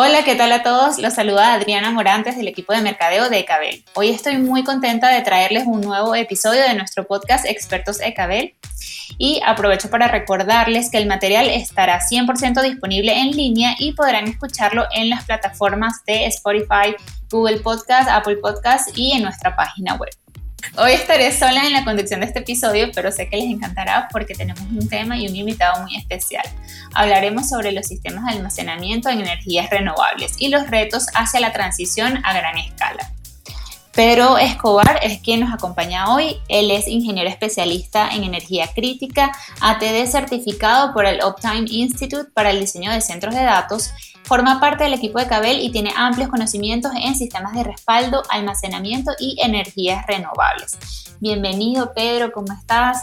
Hola, ¿qué tal a todos? Los saluda Adriana Morantes del equipo de mercadeo de Ecabel. Hoy estoy muy contenta de traerles un nuevo episodio de nuestro podcast Expertos Ecabel y aprovecho para recordarles que el material estará 100% disponible en línea y podrán escucharlo en las plataformas de Spotify, Google Podcast, Apple Podcast y en nuestra página web. Hoy estaré sola en la conducción de este episodio, pero sé que les encantará porque tenemos un tema y un invitado muy especial. Hablaremos sobre los sistemas de almacenamiento en energías renovables y los retos hacia la transición a gran escala. Pedro Escobar es quien nos acompaña hoy. Él es ingeniero especialista en energía crítica, ATD certificado por el Uptime Institute para el diseño de centros de datos, forma parte del equipo de Cabel y tiene amplios conocimientos en sistemas de respaldo, almacenamiento y energías renovables. Bienvenido Pedro, ¿cómo estás?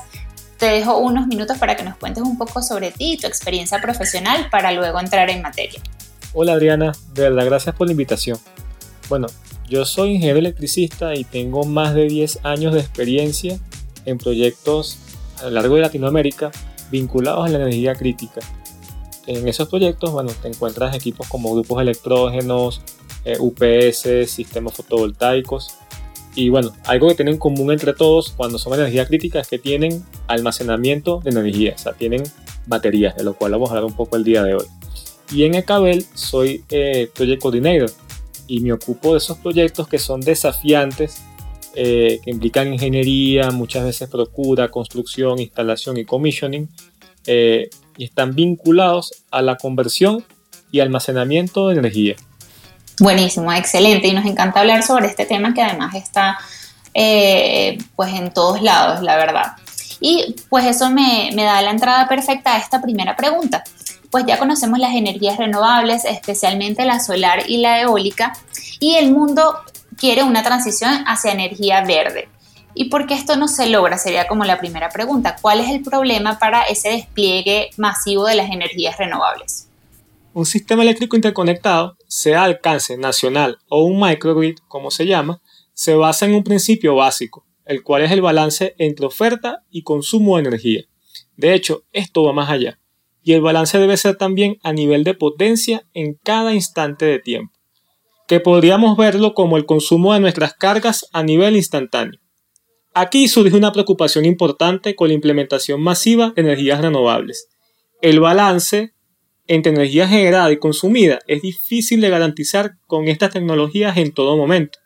Te dejo unos minutos para que nos cuentes un poco sobre ti y tu experiencia profesional para luego entrar en materia. Hola Adriana, de verdad gracias por la invitación. Bueno, yo soy ingeniero electricista y tengo más de 10 años de experiencia en proyectos a lo largo de Latinoamérica vinculados a la energía crítica. En esos proyectos, bueno, te encuentras equipos como grupos electrógenos, eh, UPS, sistemas fotovoltaicos. Y bueno, algo que tienen en común entre todos cuando son energía crítica es que tienen almacenamiento de energía, o sea, tienen baterías, de lo cual vamos a hablar un poco el día de hoy. Y en Ecabel soy eh, Project Coordinator, y me ocupo de esos proyectos que son desafiantes, eh, que implican ingeniería, muchas veces procura, construcción, instalación y commissioning, eh, y están vinculados a la conversión y almacenamiento de energía. Buenísimo, excelente, y nos encanta hablar sobre este tema que además está eh, pues en todos lados, la verdad. Y pues eso me, me da la entrada perfecta a esta primera pregunta pues ya conocemos las energías renovables, especialmente la solar y la eólica, y el mundo quiere una transición hacia energía verde. ¿Y por qué esto no se logra? Sería como la primera pregunta. ¿Cuál es el problema para ese despliegue masivo de las energías renovables? Un sistema eléctrico interconectado, sea alcance nacional o un microgrid, como se llama, se basa en un principio básico, el cual es el balance entre oferta y consumo de energía. De hecho, esto va más allá y el balance debe ser también a nivel de potencia en cada instante de tiempo, que podríamos verlo como el consumo de nuestras cargas a nivel instantáneo. Aquí surge una preocupación importante con la implementación masiva de energías renovables. El balance entre energía generada y consumida es difícil de garantizar con estas tecnologías en todo momento.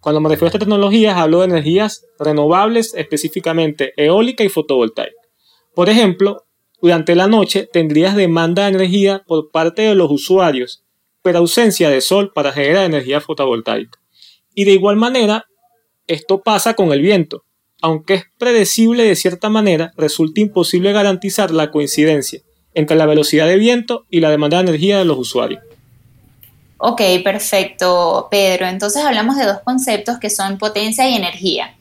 Cuando me refiero a estas tecnologías hablo de energías renovables, específicamente eólica y fotovoltaica. Por ejemplo, durante la noche tendrías demanda de energía por parte de los usuarios, pero ausencia de sol para generar energía fotovoltaica. Y de igual manera, esto pasa con el viento. Aunque es predecible de cierta manera, resulta imposible garantizar la coincidencia entre la velocidad de viento y la demanda de energía de los usuarios. Ok, perfecto, Pedro. Entonces hablamos de dos conceptos que son potencia y energía.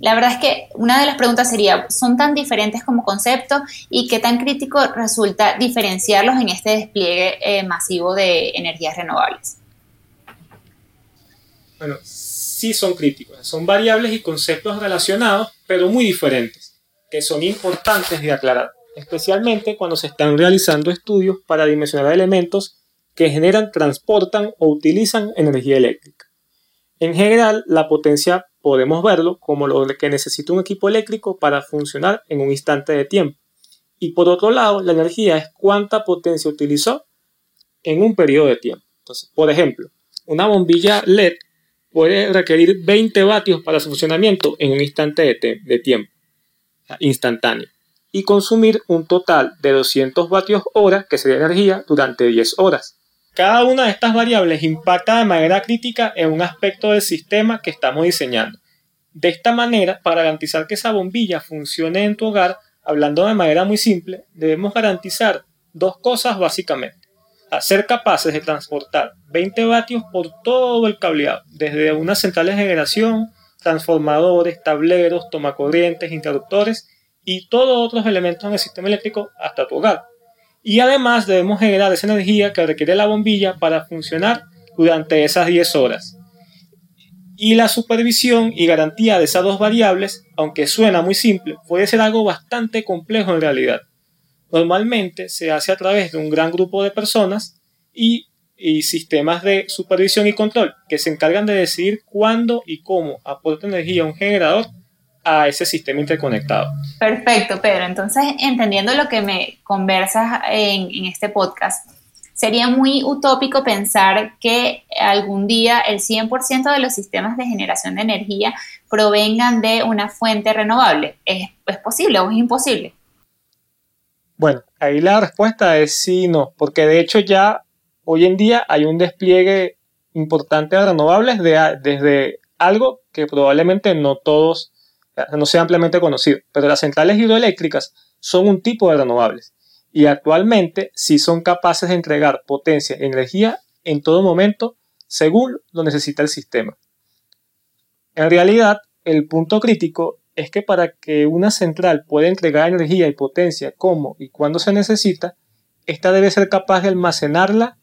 La verdad es que una de las preguntas sería, ¿son tan diferentes como concepto y qué tan crítico resulta diferenciarlos en este despliegue eh, masivo de energías renovables? Bueno, sí son críticos, son variables y conceptos relacionados, pero muy diferentes, que son importantes de aclarar, especialmente cuando se están realizando estudios para dimensionar elementos que generan, transportan o utilizan energía eléctrica. En general, la potencia podemos verlo como lo que necesita un equipo eléctrico para funcionar en un instante de tiempo. Y por otro lado, la energía es cuánta potencia utilizó en un periodo de tiempo. Entonces, por ejemplo, una bombilla LED puede requerir 20 vatios para su funcionamiento en un instante de, de tiempo, instantáneo, y consumir un total de 200 vatios hora, que sería energía, durante 10 horas. Cada una de estas variables impacta de manera crítica en un aspecto del sistema que estamos diseñando. De esta manera, para garantizar que esa bombilla funcione en tu hogar, hablando de manera muy simple, debemos garantizar dos cosas básicamente. ser capaces de transportar 20 vatios por todo el cableado, desde una central de generación, transformadores, tableros, tomacorrientes, interruptores y todos otros elementos en el sistema eléctrico hasta tu hogar y además debemos generar esa energía que requiere la bombilla para funcionar durante esas 10 horas. Y la supervisión y garantía de esas dos variables, aunque suena muy simple, puede ser algo bastante complejo en realidad. Normalmente se hace a través de un gran grupo de personas y sistemas de supervisión y control que se encargan de decidir cuándo y cómo aporta energía un generador a ese sistema interconectado. Perfecto, Pedro. Entonces, entendiendo lo que me conversas en, en este podcast, sería muy utópico pensar que algún día el 100% de los sistemas de generación de energía provengan de una fuente renovable. ¿Es, ¿Es, posible o es imposible? Bueno, ahí la respuesta es sí y no, porque de hecho ya hoy en día hay un despliegue importante de renovables desde algo que probablemente no todos, no sea ampliamente conocido, pero las centrales hidroeléctricas son un tipo de renovables y actualmente sí son capaces de entregar potencia y energía en todo momento según lo necesita el sistema. En realidad, el punto crítico es que para que una central pueda entregar energía y potencia como y cuando se necesita, ésta debe ser capaz de almacenarla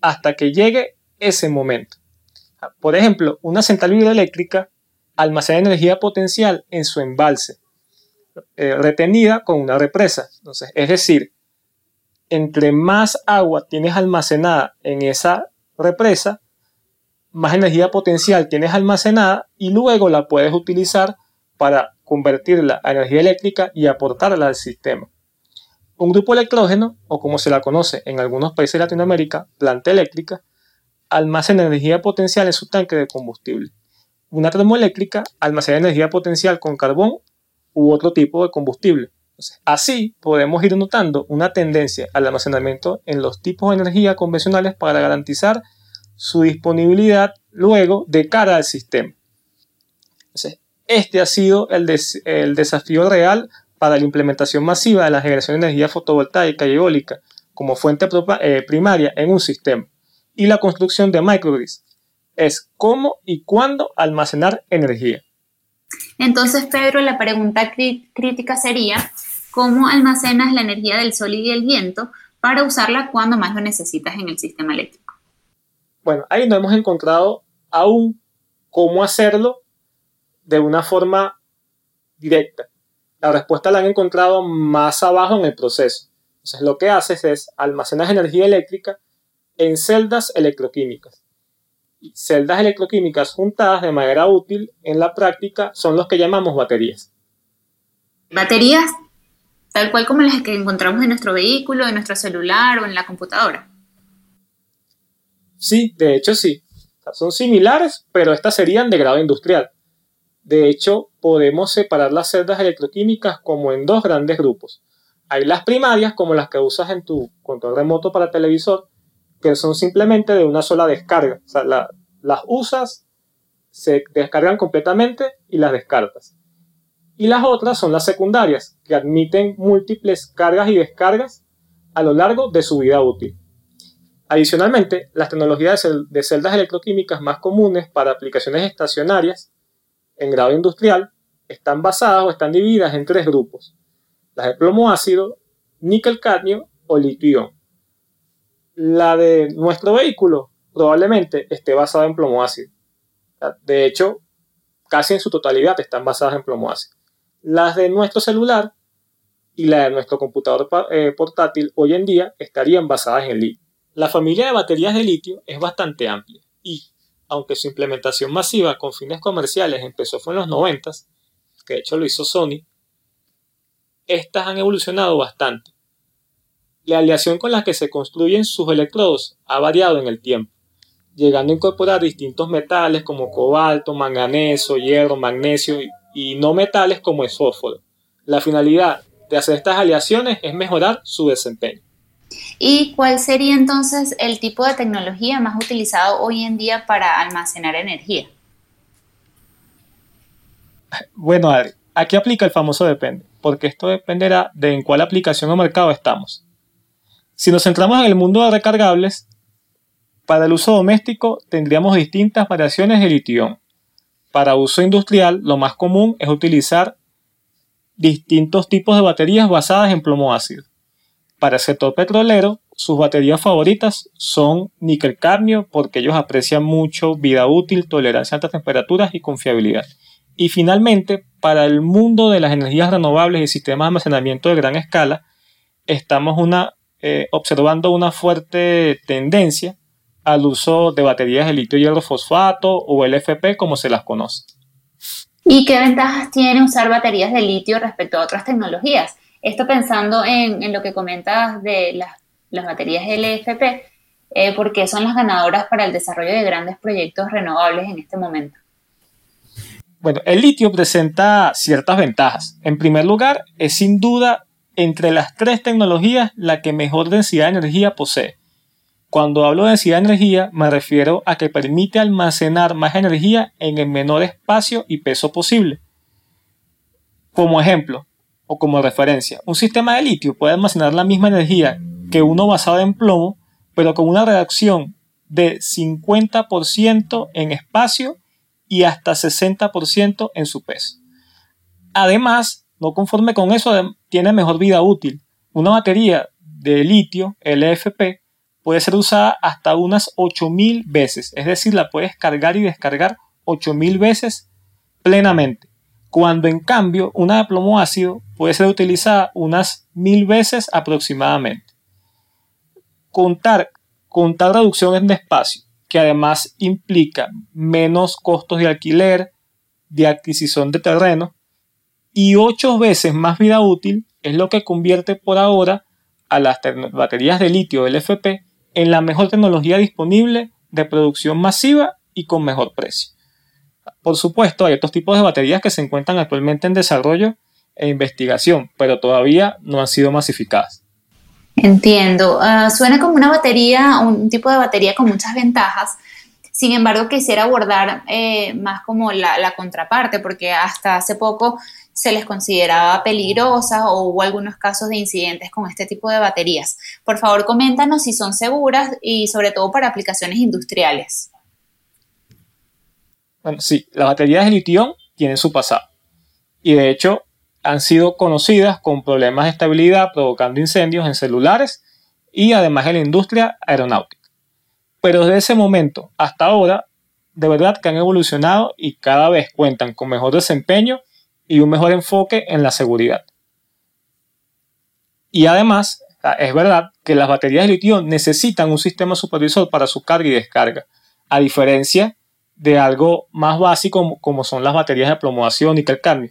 hasta que llegue ese momento. Por ejemplo, una central hidroeléctrica almacena energía potencial en su embalse, eh, retenida con una represa. Entonces, es decir, entre más agua tienes almacenada en esa represa, más energía potencial tienes almacenada y luego la puedes utilizar para convertirla a energía eléctrica y aportarla al sistema. Un grupo electrógeno, o como se la conoce en algunos países de Latinoamérica, planta eléctrica, almacena energía potencial en su tanque de combustible. Una termoeléctrica almacena energía potencial con carbón u otro tipo de combustible así podemos ir notando una tendencia al almacenamiento en los tipos de energía convencionales para garantizar su disponibilidad luego de cara al sistema. este ha sido el, desafío real para la implementación masiva de la generación de energía fotovoltaica y eólica como fuente eh, primaria en un sistema y la construcción de microgrids. Es cómo y cuándo almacenar energía. Entonces, Pedro, la pregunta crítica sería, cómo almacenas la energía del sol y del viento para usarla cuando más lo necesitas en el sistema eléctrico. Bueno, ahí no hemos encontrado aún cómo hacerlo de una forma directa. La respuesta la han encontrado más abajo en el proceso. Entonces lo que haces es almacenar energía eléctrica en celdas electroquímicas. Celdas electroquímicas juntadas de manera útil en la práctica son los que llamamos baterías. ¿Baterías tal cual como las que encontramos en nuestro vehículo, en nuestro celular o en la computadora. Sí, de hecho sí. son similares, pero estas serían de grado industrial. De hecho, podemos separar las celdas electroquímicas como en dos grandes grupos. Hay las primarias, como las que usas en tu control remoto para televisor, que son simplemente de una sola descarga. O sea, las usas, se descargan completamente y las descartas y las otras son las secundarias, que admiten múltiples cargas y descargas a lo largo de su vida útil. Adicionalmente, las tecnologías de celdas electroquímicas más comunes para aplicaciones estacionarias en grado industrial están basadas o están divididas en tres grupos. Las de plomo ácido, níquel cadmio o litio La de nuestro vehículo probablemente esté basada en plomo ácido. De hecho, casi en su totalidad están basadas en plomo ácido. Las de nuestro celular y la de nuestro computador eh, portátil hoy en día estarían basadas en litio. La familia de baterías de litio es bastante amplia y, aunque su implementación masiva con fines comerciales empezó fue en los 90, que de hecho lo hizo Sony, estas han evolucionado bastante. La aleación con la que se construyen sus electrodos ha variado en el tiempo, llegando a incorporar distintos metales como cobalto, manganeso, hierro, magnesio y no metales como el fósforo. La finalidad de hacer estas aleaciones es mejorar su desempeño. ¿Y cuál sería entonces el tipo de tecnología más utilizado hoy en día para almacenar energía? Bueno, Adri, aquí aplica el famoso depende, porque esto dependerá de en cuál aplicación o mercado estamos. Si nos centramos en el mundo de recargables, para el uso doméstico tendríamos distintas variaciones de litio para uso industrial, lo más común es utilizar distintos tipos de baterías basadas en plomo ácido. Para el sector petrolero, sus baterías favoritas son níquel cadmio porque ellos aprecian mucho vida útil, tolerancia a altas temperaturas y confiabilidad. Y finalmente, para el mundo de las energías renovables y sistemas de almacenamiento de gran escala, estamos una, eh, observando una fuerte tendencia al uso de baterías de litio hierro fosfato o LFP como se las conoce. ¿Y qué ventajas tiene usar baterías de litio respecto a otras tecnologías? Esto pensando en, lo que comentas de las, baterías LFP, eh, porque son las ganadoras para el desarrollo de grandes proyectos renovables en este momento. Bueno, el litio presenta ciertas ventajas. En primer lugar, es sin duda entre las tres tecnologías la que mejor densidad de energía posee. Cuando hablo de densidad de energía, me refiero a que permite almacenar más energía en el menor espacio y peso posible. Como ejemplo, o como referencia, un sistema de litio puede almacenar la misma energía que uno basado en plomo, pero con una reacción de 50% en espacio y hasta 60% en su peso. Además, no conforme con eso, tiene mejor vida útil. Una batería de litio LFP puede ser usada hasta unas 8000 veces, es decir, la puedes cargar y descargar 8000 veces plenamente. Cuando en cambio una de plomo ácido puede ser utilizada unas 1000 veces aproximadamente. Contar con tal reducción en espacio, que además implica menos costos de alquiler, de adquisición de terreno y 8 veces más vida útil, es lo que convierte por ahora a las baterías de litio LFP en la mejor tecnología disponible de producción masiva y con mejor precio. Por supuesto, hay otros tipos de baterías que se encuentran actualmente en desarrollo e investigación, pero todavía no han sido masificadas. Entiendo. Ah, suena como una batería, un tipo de batería con muchas ventajas. Sin embargo, quisiera abordar eh, más como la, contraparte, porque hasta hace poco se les consideraba peligrosas o hubo algunos casos de incidentes con este tipo de baterías. Por favor, coméntanos si son seguras y sobre todo para aplicaciones industriales. Bueno, sí, las baterías de litio tienen su pasado y de hecho han sido conocidas con problemas de estabilidad provocando incendios en celulares y además en la industria aeronáutica. Pero desde ese momento hasta ahora, de verdad que han evolucionado y cada vez cuentan con mejor desempeño y un mejor enfoque en la seguridad. Y además, es verdad que las baterías de litio necesitan un sistema supervisor para su carga y descarga, a diferencia de algo más básico como son las baterías de plomo y cadmio.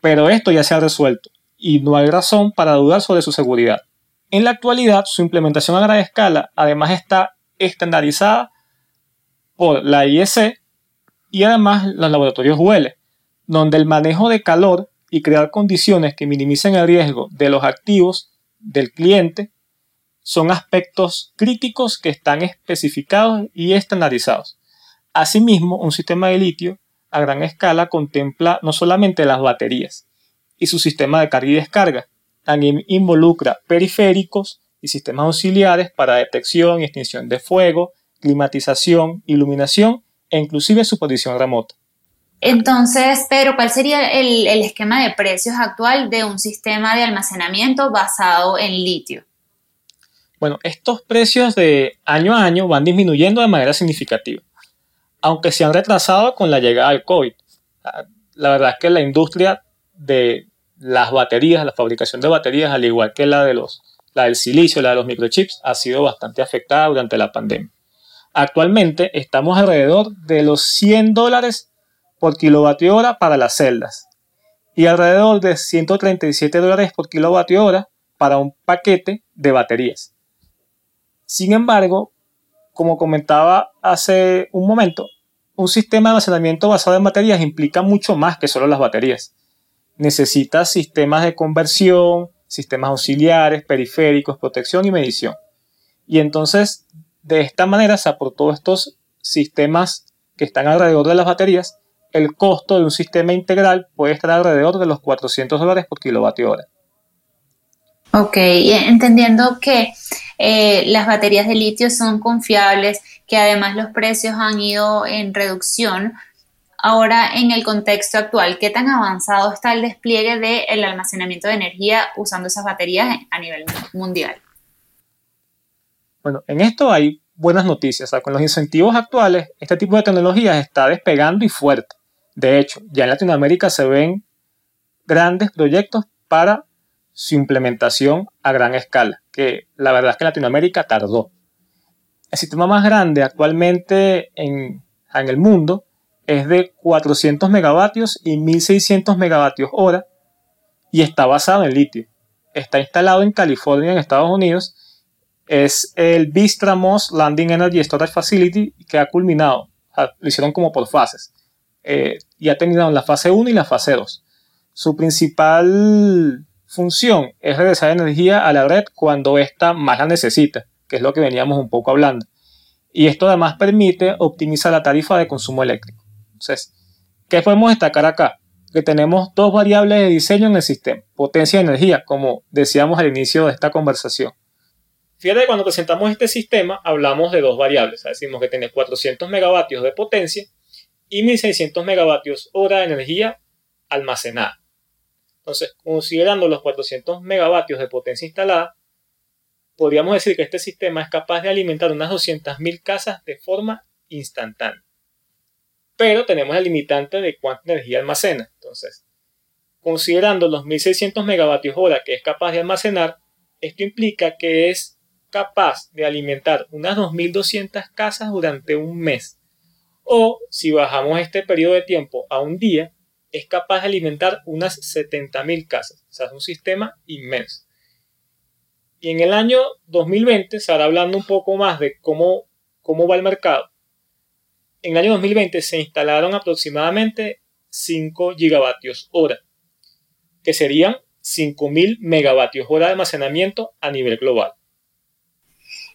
Pero esto ya se ha resuelto y no hay razón para dudar sobre su seguridad. En la actualidad, su implementación a gran escala además está estandarizada por la IEC y además los laboratorios UL, donde el manejo de calor y crear condiciones que minimicen el riesgo de los activos del cliente son aspectos críticos que están especificados y estandarizados. Asimismo, un sistema de litio a gran escala contempla no solamente las baterías y su sistema de carga y descarga, también involucra periféricos y sistemas auxiliares para detección y extinción de fuego, climatización, iluminación e inclusive supervisión remota. Entonces, Pedro, ¿cuál sería el, esquema de precios actual de un sistema de almacenamiento basado en litio? Bueno, estos precios de año a año van disminuyendo de manera significativa, aunque se han retrasado con la llegada del COVID. La verdad es que la industria de las baterías, la fabricación de baterías, al igual que la, de los, la del silicio, la de los microchips, ha sido bastante afectada durante la pandemia. Actualmente estamos alrededor de los 100 dólares por kilovatio hora para las celdas y alrededor de 137 dólares por kilovatio hora para un paquete de baterías. Sin embargo, como comentaba hace un momento, un sistema de almacenamiento basado en baterías implica mucho más que solo las baterías. Necesita sistemas de conversión, sistemas auxiliares, periféricos, protección y medición. Y entonces, de esta manera, se aportó estos sistemas que están alrededor de las baterías el costo de un sistema integral puede estar alrededor de los 400 dólares por kilovatio hora. Ok, entendiendo que eh, las baterías de litio son confiables, que además los precios han ido en reducción, ahora en el contexto actual, ¿qué tan avanzado está el despliegue del almacenamiento de energía usando esas baterías a nivel mundial? Bueno, en esto hay buenas noticias. con los incentivos actuales, este tipo de tecnologías está despegando y fuerte. De hecho, ya en Latinoamérica se ven grandes proyectos para su implementación a gran escala, que la verdad es que Latinoamérica tardó. El sistema más grande actualmente en, en el mundo es de 400 megavatios y 1600 megavatios hora y está basado en litio. Está instalado en California, en Estados Unidos. Es el Vistra Moss Landing Energy Storage Facility que ha culminado. lo hicieron como por fases. Eh, y ha tenido la fase 1 y la fase 2. Su principal función es regresar energía a la red cuando ésta más la necesita, que es lo que veníamos un poco hablando. Y esto además permite optimizar la tarifa de consumo eléctrico. Entonces, ¿qué podemos destacar acá? Que tenemos dos variables de diseño en el sistema, potencia y energía, como decíamos al inicio de esta conversación. Fíjate que cuando presentamos este sistema hablamos de dos variables, decimos que tiene 400 megavatios de potencia y 1600 megavatios hora de energía almacenada. Entonces, considerando los 400 megavatios de potencia instalada, podríamos decir que este sistema es capaz de alimentar unas 200.000 casas de forma instantánea pero tenemos el limitante de cuánta energía almacena. Entonces, considerando los 1600 megavatios hora que es capaz de almacenar, esto implica que es capaz de alimentar unas 2200 casas durante un mes. O si bajamos este periodo de tiempo a un día, es capaz de alimentar unas 70.000 casas. O sea, es un sistema inmenso. Y en el año 2020 se hará hablando un poco más de cómo, cómo va el mercado en el año 2020 se instalaron aproximadamente 5 gigavatios hora, que serían 5.000 megavatios hora de almacenamiento a nivel global.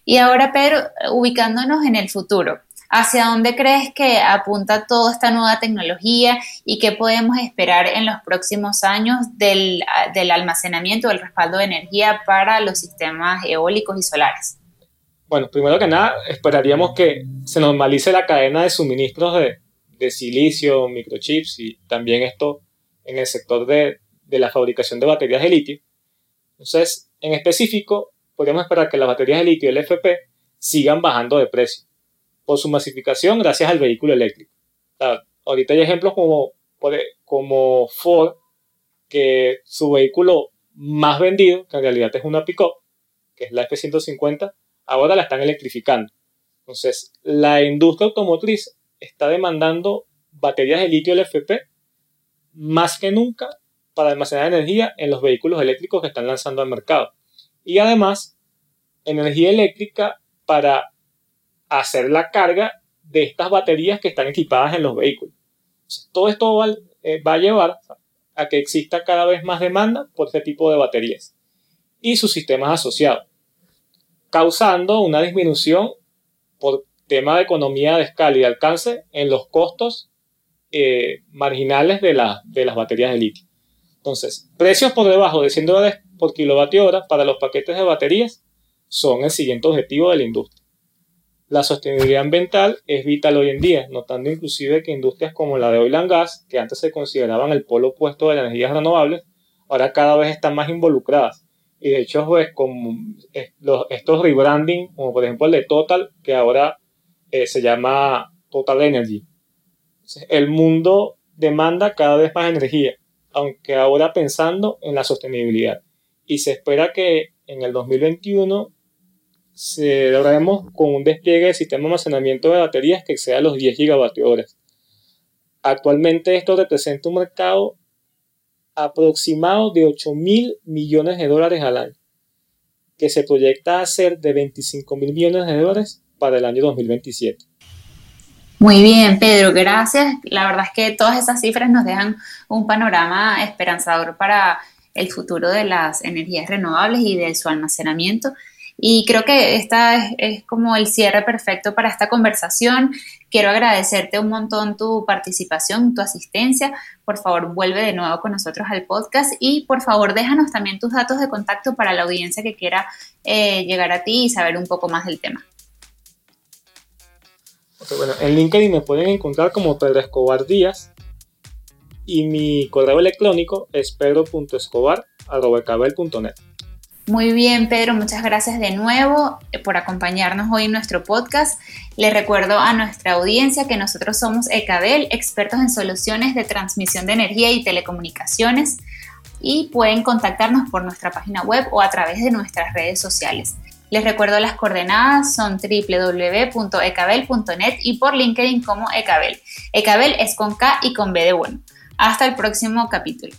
Y ahora, Pedro, ubicándonos en el futuro, ¿hacia dónde crees que apunta toda esta nueva tecnología y qué podemos esperar en los próximos años del, del almacenamiento, del respaldo de energía para los sistemas eólicos y solares? Bueno, primero que nada, esperaríamos que se normalice la cadena de suministros de, silicio, microchips y también esto en el sector de, la fabricación de baterías de litio. Entonces, en específico, podríamos esperar que las baterías de litio LFP sigan bajando de precio por su masificación gracias al vehículo eléctrico. ahorita hay ejemplos como, como Ford, que su vehículo más vendido, que en realidad es una pick que es la F-150, ahora la están electrificando. Entonces, la industria automotriz está demandando baterías de litio LFP más que nunca para almacenar energía en los vehículos eléctricos que están lanzando al mercado. Y además, energía eléctrica para hacer la carga de estas baterías que están equipadas en los vehículos. todo esto va, eh, va, a llevar a que exista cada vez más demanda por este tipo de baterías y sus sistemas asociados causando una disminución por tema de economía de escala y de alcance en los costos eh, marginales de, de las baterías de litio. Entonces, precios por debajo de 100 dólares por kilovatio hora para los paquetes de baterías son el siguiente objetivo de la industria. La sostenibilidad ambiental es vital hoy en día, notando inclusive que industrias como la de oil and gas, que antes se consideraban el polo opuesto de las energías renovables, ahora cada vez están más involucradas y de hecho, pues, con estos rebranding, como por ejemplo el de Total, que ahora eh, se llama Total Energy. el mundo demanda cada vez más energía, aunque ahora pensando en la sostenibilidad. Y se espera que en el 2021 se logremos con un despliegue de sistema de almacenamiento de baterías que exceda los 10 gigavatios Actualmente esto representa un mercado aproximado de 8 mil millones de dólares al año, que se proyecta a ser de 25 mil millones de dólares para el año 2027. Muy bien, Pedro, gracias. La verdad es que todas esas cifras nos dejan un panorama esperanzador para el futuro de las energías renovables y de su almacenamiento. Y creo que esta es, como el cierre perfecto para esta conversación. Quiero agradecerte un montón tu participación, tu asistencia. Por favor, vuelve de nuevo con nosotros al podcast y por favor déjanos también tus datos de contacto para la audiencia que quiera eh, llegar a ti y saber un poco más del tema. bueno, en LinkedIn me pueden encontrar como Pedro Escobar Díaz y mi correo electrónico es pedro.escobar.net. Muy bien, Pedro, muchas gracias de nuevo eh, por acompañarnos hoy en nuestro podcast. Les recuerdo a nuestra audiencia que nosotros somos ECADEL, expertos en soluciones de transmisión de energía y telecomunicaciones, y pueden contactarnos por nuestra página web o a través de nuestras redes sociales. Les recuerdo las coordenadas son www.ecabel.net y por LinkedIn como Ecabel. Ecabel es con K y con B de bueno. Hasta el próximo capítulo.